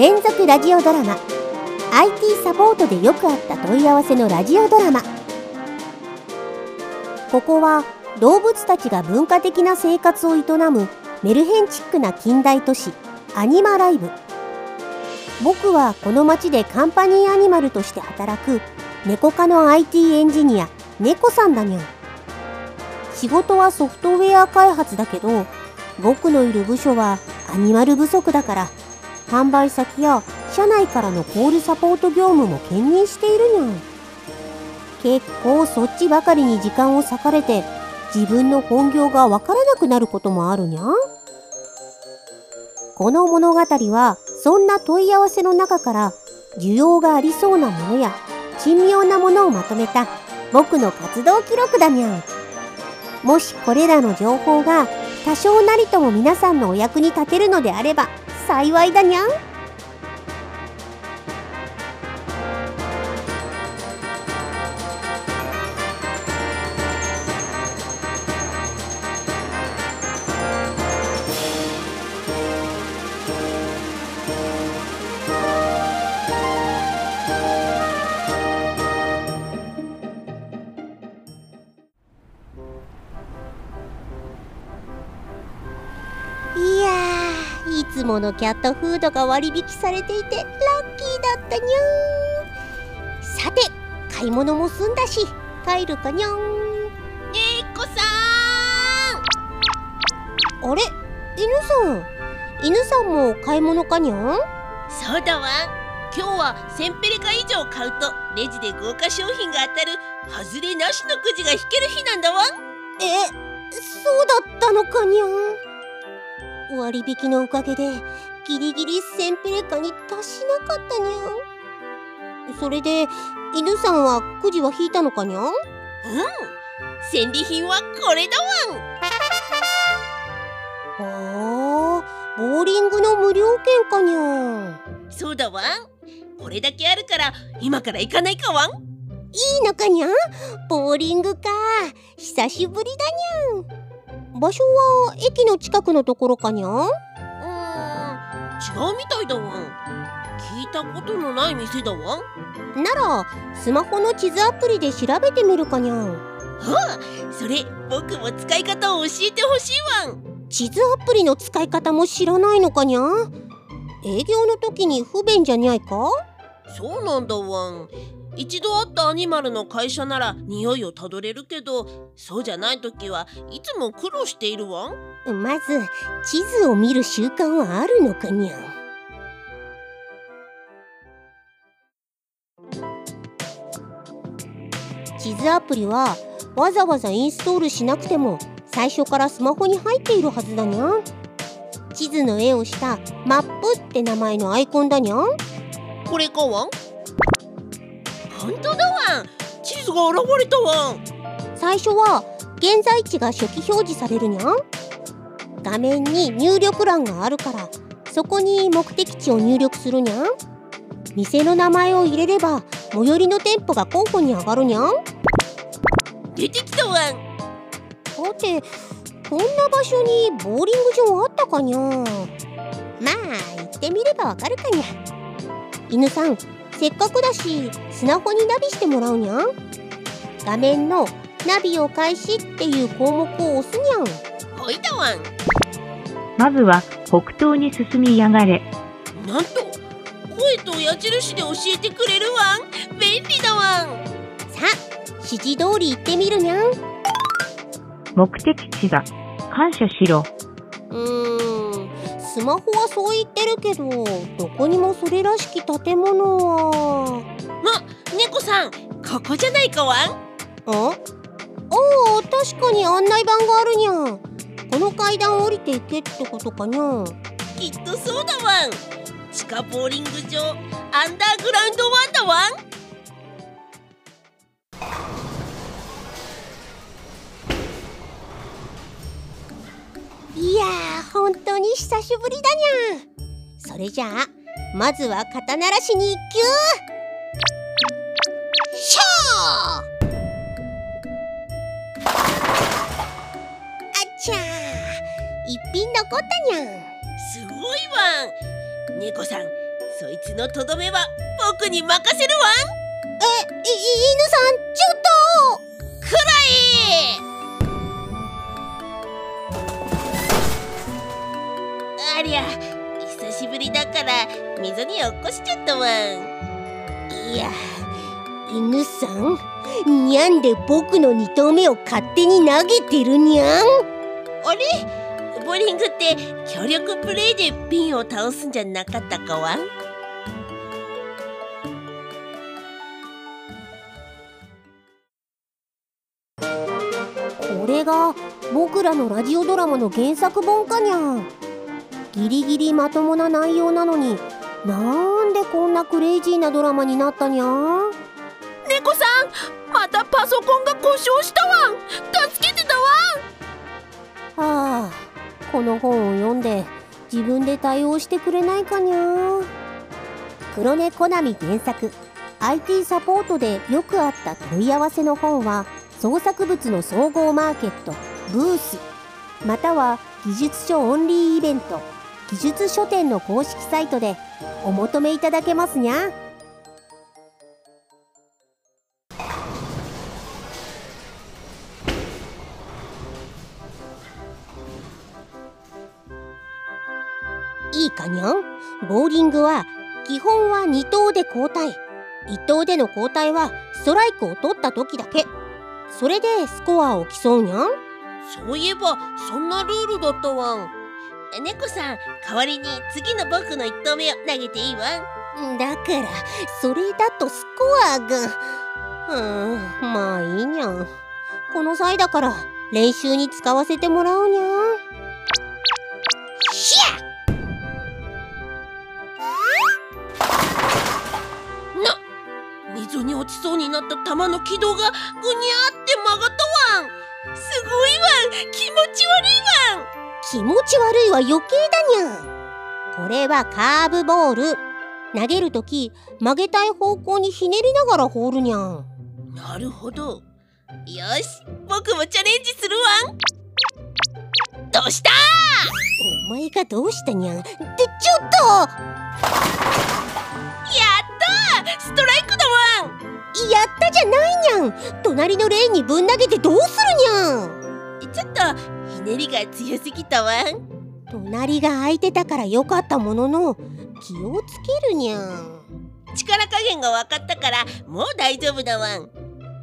連続ラジオドラマ。IT サポートでよくあった問い合わせのラジオドラマ。ここは動物たちが文化的な生活を営むメルヘンチックな近代都市アニマライブ。僕はこの町でカンパニーアニマルとして働く猫科の IT エンジニア猫さんだにゃん。仕事はソフトウェア開発だけど僕のいる部署はアニマル不足だから販売先や社内からのコールサポート業務も兼任しているにゃん結構そっちばかりに時間を割かれて自分の本業がわからなくなることもあるにゃ。んこの物語はそんな問い合わせの中から需要がありそうなものや珍妙なものをまとめた僕の活動記録だにゃ。んもしこれらの情報が多少なりとも皆さんのお役に立てるのであれば幸いだにゃん。ものキャットフードが割引されていてラッキーだったにゃんさて買い物も済んだし帰るかにゃん。えっこさあれ？犬さん。犬さんも買い物かにゃん？んそうだわ。今日は1000ペレカ以上買うとレジで豪華商品が当たる外れなしのくじが引ける日なんだわ。えそうだったのかにゃん割引のおかげでギリギリ1000ペレカに達しなかったにゃん。それで犬さんはくじは引いたのかにゃん？うん。戦利品はこれだわあーボーリングの無料券かにゃん。そうだわこれだけあるから今から行かないかわん。いいのかにゃん？ボーリングか。久しぶりだにゃん場所は駅の近くのところかにゃ？んうーん。違うみたいだわ。ん聞いたことのない店だわ。んならスマホの地図アプリで調べてみるかにゃん。はあそれ僕も使い方を教えてほしいわ。ん地図アプリの使い方も知らないのかにゃん？営業の時に不便じゃにゃいか？そうなんだわ。ん一度会ったアニマルの会社なら匂いをたどれるけどそうじゃない時はいつも苦労しているわん？まず地図を見る習慣はあるのかにゃん。地図アプリはわざわざインストールしなくても最初からスマホに入っているはずだにゃん。地図の絵をしたマップって名前のアイコンだにゃん。これかわん？本当だわん。地図が現れたわん。最初は現在地が初期表示されるにゃん。画面に入力欄があるからそこに目的地を入力するにゃん。店の名前を入れれば最寄りの店舗が候補に上がるにゃん。出てきたわん。さてこんな場所にボーリング場あったかにゃまあ行ってみればわかるかにゃ犬さんせっかくだしスマホにナビしてもらうにゃん？画面のナビを開始っていう項目を押すにゃんほいだわんまずは北東に進みやがれ。なんと声と矢印で教えてくれるわん便利だわんさあ指示通り行ってみるにゃん目的地だ。感謝しろ。スマホはそう言ってるけどどこにもそれらしき建物は。あ猫さんここじゃないかわん？あ？ああ確かに案内板があるにゃん。この階段降りていけってことかにゃん。きっとそうだわん。地下ボーリング場アンダーグラウンドワンだわん本当に久しぶりだにゃそれじゃあまずは肩慣らしに一級シャー。あっちゃー一品残ったにゃん。すごいわん猫さんそいつのとどめは僕に任せるわん。えい犬さんちょっと。くらい。りゃ久しぶりだから溝に落っこしちゃったわん。いや犬さんにゃんで僕の二投目を勝手に投げてるにゃん。あれ？ボーリングって協力プレイでピンを倒すんじゃなかったかわん？これが僕らのラジオドラマの原作本かにゃんギリギリまともな内容なのになんでこんなクレイジーなドラマになったにゃん猫さんまたパソコンが故障したわ。ん助けてだはあこの本を読んで自分で対応してくれないかにゃ黒猫コナミ原作。IT サポートでよくあった問い合わせの本は創作物の総合マーケットブース。または技術書オンリーイベント技術書店の公式サイトでお求めいただけますにゃ。いいかにゃん？ボーリングは基本は2投で交代。1投での交代はストライクを取った時だけ。それでスコアを競うにゃん？そういえばそんなルールだったわん。猫さん代わりに次の僕の1投目を投げていいわ。んだからそれだとスコアがうーんまあいいにゃん。この際だから練習に使わせてもらうにゃん。しゃ溝に落ちそうになった球の軌道がぐにゃーって曲がったわん。すごいわん。気持ち悪いわん気持ち悪いは余計だにゃんこれはカーブボール。投げるとき曲げたい方向にひねりながら放るにゃん。なるほど。よし僕もチャレンジするわん。どうした？お前がどうしたにゃん。ってちょっと！やった！ストライクだわん。やったじゃないにゃん。隣のレーンにぶん投げてどうするにゃんが強すぎたわん。隣が空いてたからよかったものの気をつけるにゃん。力加減が分かったからもう大丈夫だわん。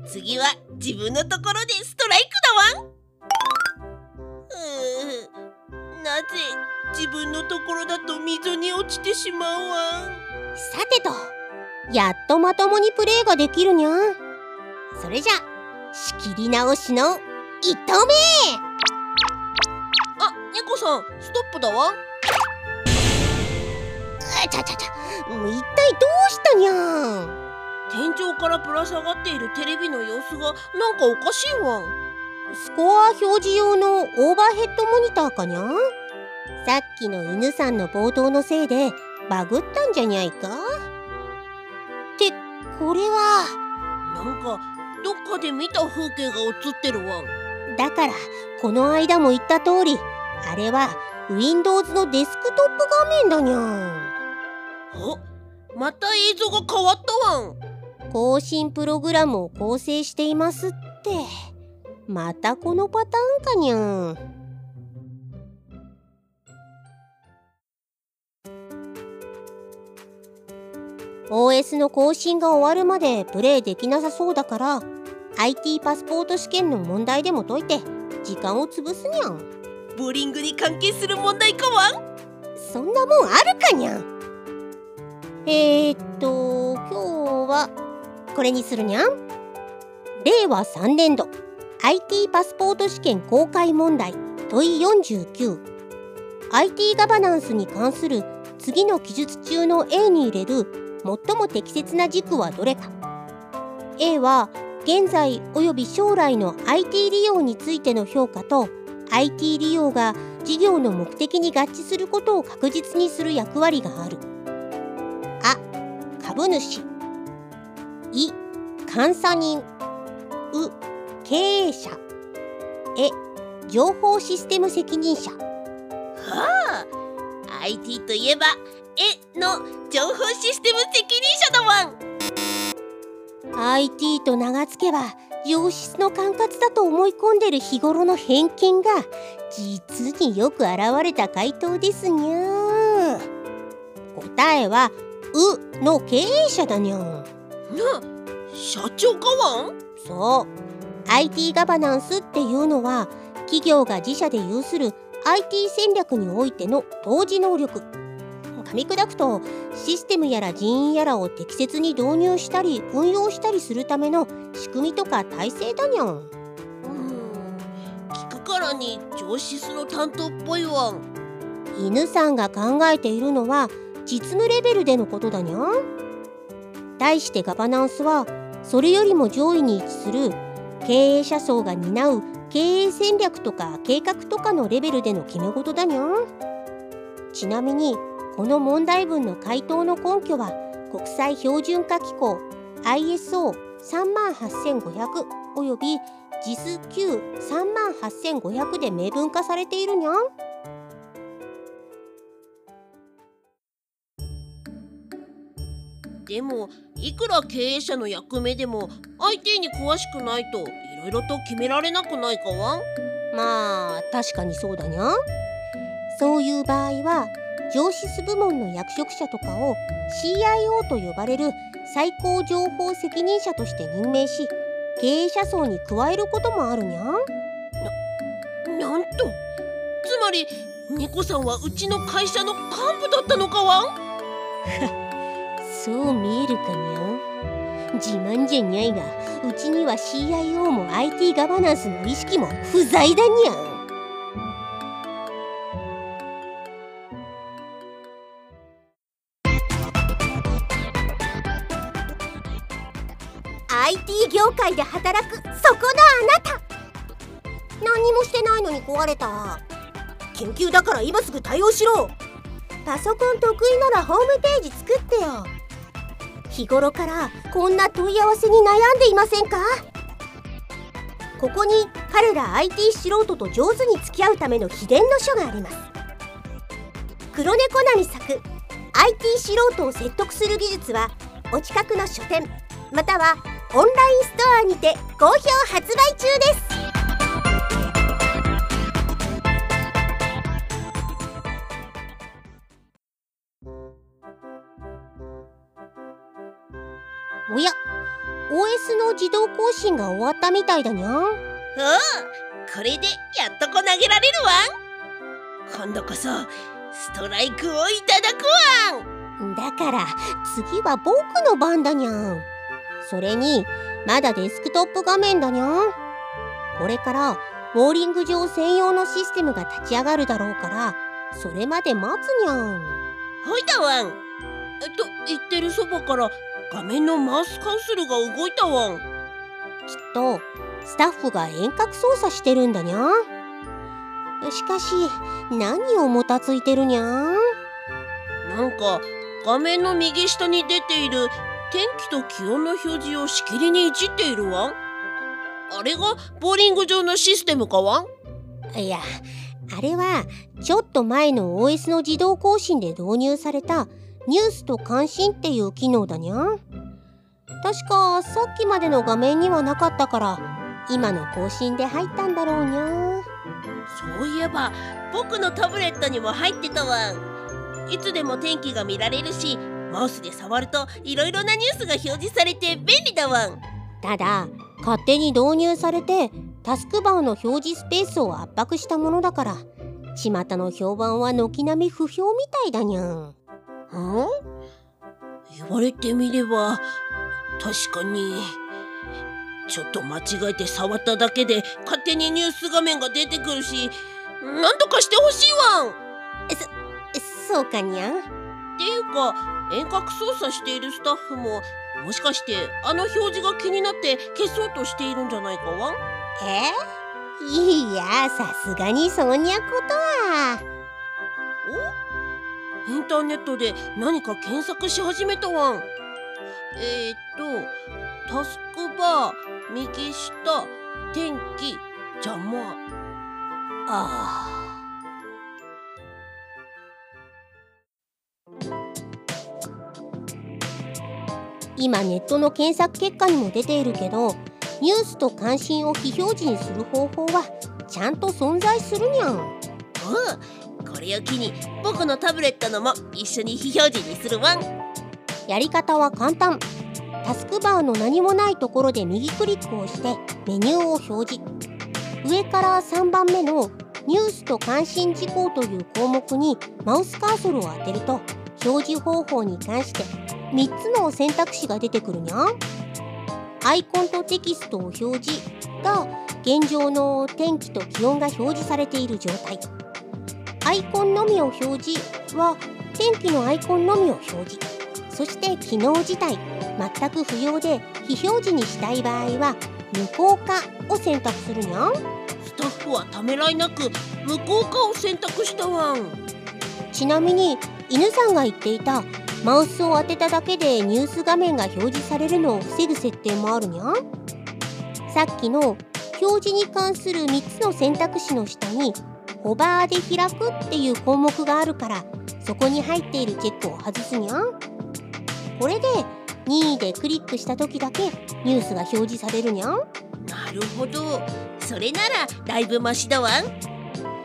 次は自分のところでストライクだわん。う。ーなぜ自分のところだと溝に落ちてしまうわん。さてとやっとまともにプレーができるにゃん。それじゃ仕切り直しの1投目さんストップだわ。んあちゃちゃちゃ。もう一体どうしたにゃん。天井からぶら下がっているテレビの様子がなんかおかしいわん。スコア表示用のオーバーヘッドモニターかにゃん。さっきの犬さんの暴動のせいでバグったんじゃにゃいか。ってこれは。なんかどっかで見た風景が映ってるわん。だからこの間も言った通りあれは Windows のデスクトップ画面だにゃん。あまた映像が変わったわん。更新プログラムを構成していますって。またこのパターンかにゃん。OS の更新が終わるまでプレイできなさそうだから IT パスポート試験の問題でも解いて時間を潰すにゃんボーリングに関係する問題かわんそんなもんあるかにゃん。えー、っと今日はこれにするにゃん。令和3年度 IT パスポート試験公開問題問い 49IT ガバナンスに関する次の記述中の A に入れる最も適切な軸はどれか。A は現在および将来の IT 利用についての評価と IT 利用が事業の目的に合致することを確実にする役割がある。あ株主。い監査人。う経営者。え情報システム責任者。はあ IT といえばえの情報システム責任者だわん IT と名が付けば良質の管轄だと思い込んでる日頃の偏見が実によく現れた回答ですにゃ答えは「う」の経営者だにゃんな社長かわん？そう。IT ガバナンスっていうのは企業が自社で有する IT 戦略においての当時能力噛み砕くとシステムやら人員やらを適切に導入したり運用したりするための仕組みとか体制だにゃん。うん。聞くからに上司の担当っぽいわん。犬さんが考えているのは実務レベルでのことだにゃん。対してガバナンスはそれよりも上位に位置する経営者層が担う経営戦略とか計画とかのレベルでの決め事だにゃん。ちなみにこの問題文の回答の根拠は国際標準化機構 ISO38500 および JIS9-38500 で明文化されているにゃん。でもいくら経営者の役目でも IT に詳しくないといろいろと決められなくないかわん？まあ確かにそうだにゃそういう場合は上司部門の役職者とかを CIO と呼ばれる最高情報責任者として任命し経営者層に加えることもあるにゃなんとつまり猫さんはうちの会社の幹部だったのかわん？そう見えるかにゃ自慢じゃにゃいがうちには CIO も IT ガバナンスの意識も不在だにゃ IT 業界で働くそこのあなた。何もしてないのに壊れた。緊急だから今すぐ対応しろ。パソコン得意ならホームページ作ってよ。日頃からこんな問い合わせに悩んでいませんか？ここに彼ら IT 素人と上手に付き合うための秘伝の書があります。黒猫なみ作 IT 素人を説得する技術はお近くの書店またはオンラインストアにて好評発売中です。おや OS の自動更新が終わったみたいだにゃん。おうこれでやっとこ投げられるわ今度こそストライクをいただくわだから次は僕の番だにゃんそれにまだデスクトップ画面だにゃんこれからボーリング場専用のシステムが立ち上がるだろうからそれまで待つにゃん。ほいだわん。と言ってるそばから画面のマウスカンソルが動いたわん。きっとスタッフが遠隔操作してるんだにゃ。しかし何をもたついてるにゃなんか画面の右下に出ている天気と気温の表示をしきりにいじっているわんあれがボーリング場のシステムかわんいやあれはちょっと前の OS の自動更新で導入されたニュースと関心っていう機能だにゃん。確かさっきまでの画面にはなかったから今の更新で入ったんだろうにゃそういえば僕のタブレットにも入ってたわいつでも天気が見られるしマウスで触るといろいろなニュースが表示されて便利だわんただ勝手に導入されてタスクバーの表示スペースを圧迫したものだから巷の評判は軒並み不評みたいだにゃん。ん言われてみれば確かにちょっと間違えて触っただけで勝手にニュース画面が出てくるしなんとかしてほしいわんそそうかにゃん？っていうか遠隔操作しているスタッフももしかしてあの表示が気になって消そうとしているんじゃないかわん？え？いやさすがにそんにゃことは。お？インターネットで何か検索し始めたわん。えー、っとタスクバー右下天気邪魔。ああ今ネットの検索結果にも出ているけどニュースと関心を非表示にする方法はちゃんと存在するにゃん。おうこれを機に僕のタブレットのも一緒に非表示にするワン。やり方は簡単。タスクバーの何もないところで右クリックをしてメニューを表示。上から3番目のニュースと関心事項という項目にマウスカーソルを当てると表示方法に関して3つの選択肢が出てくるにゃん。アイコンとテキストを表示が現状の天気と気温が表示されている状態。アイコンのみを表示は天気のアイコンのみを表示。そして機能自体全く不要で非表示にしたい場合は無効化を選択するにゃん。スタッフはためらいなく無効化を選択したワンちなみに犬さんが言っていたマウスを当てただけでニュース画面が表示されるのを防ぐ設定もあるにゃん。さっきの表示に関する3つの選択肢の下にホバーで開くっていう項目があるからそこに入っているチェックを外すにゃん。これで任意でクリックした時だけニュースが表示されるにゃん。なるほど。それならだいぶマシだワン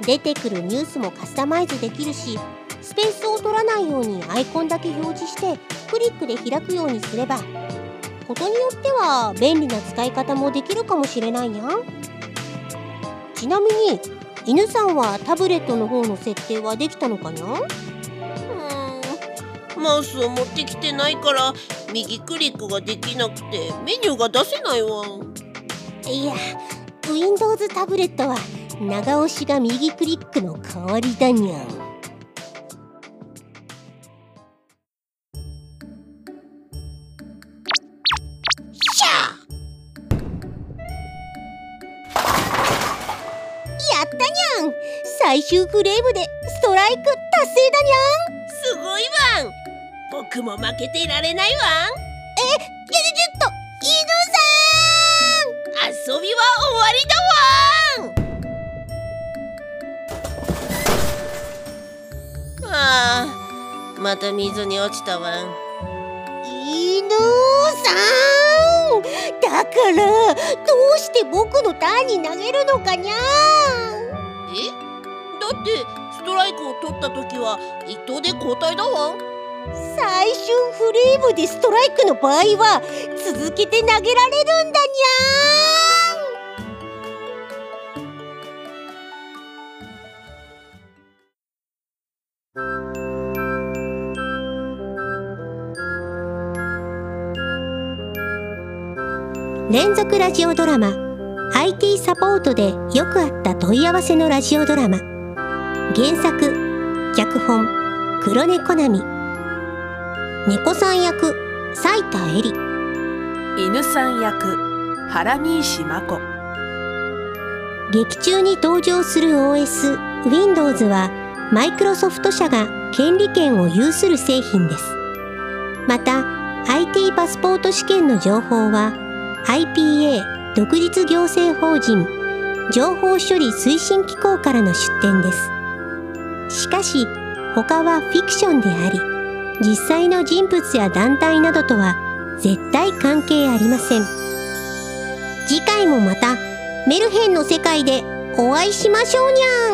出てくるニュースもカスタマイズできるしスペースを取らないようにアイコンだけ表示してクリックで開くようにすればことによっては便利な使い方もできるかもしれないやんちなみに犬さんはタブレットの方の設定はできたのかにゃうーん。マウスを持ってきてないから右クリックができなくてメニューが出せないワンいや Windows タブレットは長押しが右クリックの代わりだにゃんレームでストライク達成だにゃん。すごい僕も負けてられないえっと犬さん。遊びは終わりだああまた水に落ちたわん犬さん。だからどうして僕のターンに投げるのかにゃえ？だってストライクを取った時は一投で交代だワン最終フレームでストライクの場合は続けて投げられるんだにゃん。連続ラジオドラマ。IT サポートでよくあった問い合わせのラジオドラマ。原作脚本黒猫ナミ猫さん役斉田恵里。犬さん役原西真子。劇中に登場する OS Windows はマイクロソフト社が権利権を有する製品です。また IT パスポート試験の情報は IPA 独立行政法人情報処理推進機構からの出展ですしかし他はフィクションであり実際の人物や団体などとは絶対関係ありません。次回もまたメルヘンの世界でお会いしましょうにゃん